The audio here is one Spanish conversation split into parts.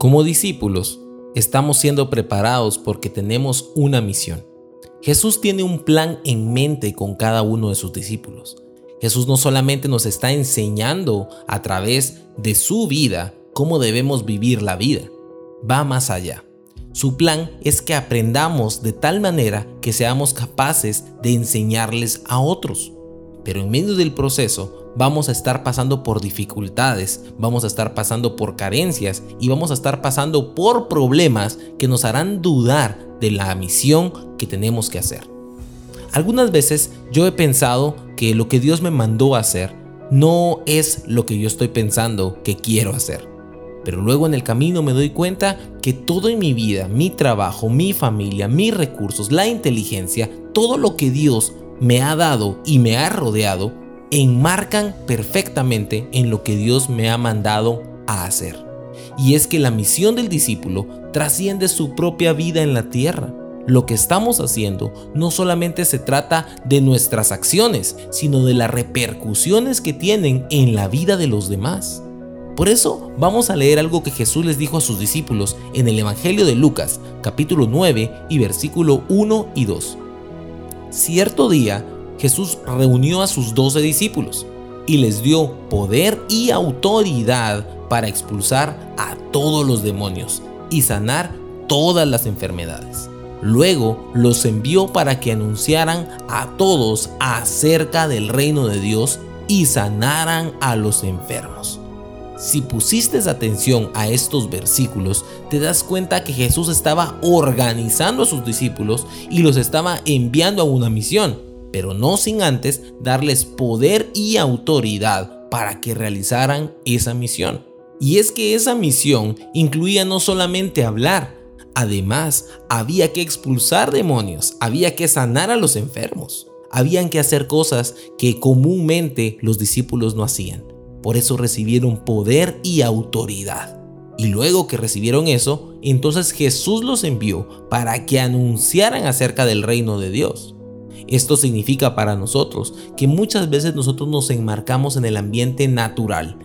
Como discípulos, estamos siendo preparados porque tenemos una misión. Jesús tiene un plan en mente con cada uno de sus discípulos. Jesús no solamente nos está enseñando a través de su vida cómo debemos vivir la vida, va más allá. Su plan es que aprendamos de tal manera que seamos capaces de enseñarles a otros. Pero en medio del proceso vamos a estar pasando por dificultades, vamos a estar pasando por carencias y vamos a estar pasando por problemas que nos harán dudar de la misión que tenemos que hacer. Algunas veces yo he pensado que lo que Dios me mandó a hacer no es lo que yo estoy pensando que quiero hacer. Pero luego en el camino me doy cuenta que todo en mi vida, mi trabajo, mi familia, mis recursos, la inteligencia, todo lo que Dios me ha dado y me ha rodeado, enmarcan perfectamente en lo que Dios me ha mandado a hacer. Y es que la misión del discípulo trasciende su propia vida en la tierra. Lo que estamos haciendo no solamente se trata de nuestras acciones, sino de las repercusiones que tienen en la vida de los demás. Por eso vamos a leer algo que Jesús les dijo a sus discípulos en el Evangelio de Lucas, capítulo 9 y versículo 1 y 2. Cierto día Jesús reunió a sus doce discípulos y les dio poder y autoridad para expulsar a todos los demonios y sanar todas las enfermedades. Luego los envió para que anunciaran a todos acerca del reino de Dios y sanaran a los enfermos. Si pusiste atención a estos versículos, te das cuenta que Jesús estaba organizando a sus discípulos y los estaba enviando a una misión pero no sin antes darles poder y autoridad para que realizaran esa misión. Y es que esa misión incluía no solamente hablar, además había que expulsar demonios, había que sanar a los enfermos, habían que hacer cosas que comúnmente los discípulos no hacían. Por eso recibieron poder y autoridad. Y luego que recibieron eso, entonces Jesús los envió para que anunciaran acerca del reino de Dios. Esto significa para nosotros que muchas veces nosotros nos enmarcamos en el ambiente natural,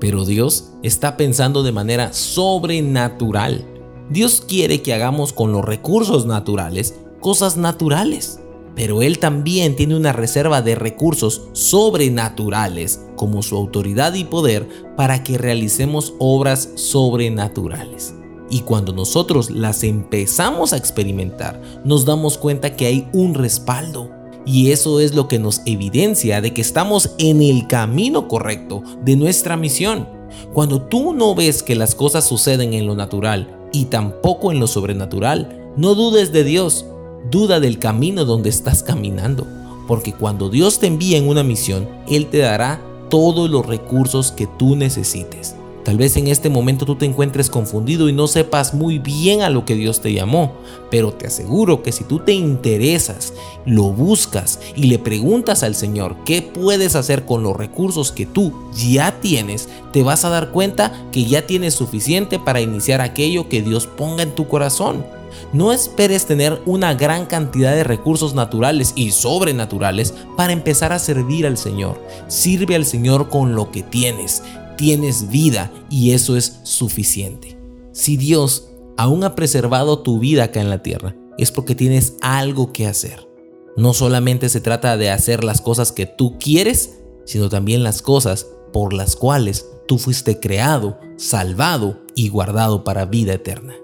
pero Dios está pensando de manera sobrenatural. Dios quiere que hagamos con los recursos naturales cosas naturales, pero Él también tiene una reserva de recursos sobrenaturales como su autoridad y poder para que realicemos obras sobrenaturales. Y cuando nosotros las empezamos a experimentar, nos damos cuenta que hay un respaldo. Y eso es lo que nos evidencia de que estamos en el camino correcto de nuestra misión. Cuando tú no ves que las cosas suceden en lo natural y tampoco en lo sobrenatural, no dudes de Dios, duda del camino donde estás caminando. Porque cuando Dios te envía en una misión, Él te dará todos los recursos que tú necesites. Tal vez en este momento tú te encuentres confundido y no sepas muy bien a lo que Dios te llamó, pero te aseguro que si tú te interesas, lo buscas y le preguntas al Señor qué puedes hacer con los recursos que tú ya tienes, te vas a dar cuenta que ya tienes suficiente para iniciar aquello que Dios ponga en tu corazón. No esperes tener una gran cantidad de recursos naturales y sobrenaturales para empezar a servir al Señor. Sirve al Señor con lo que tienes tienes vida y eso es suficiente. Si Dios aún ha preservado tu vida acá en la tierra, es porque tienes algo que hacer. No solamente se trata de hacer las cosas que tú quieres, sino también las cosas por las cuales tú fuiste creado, salvado y guardado para vida eterna.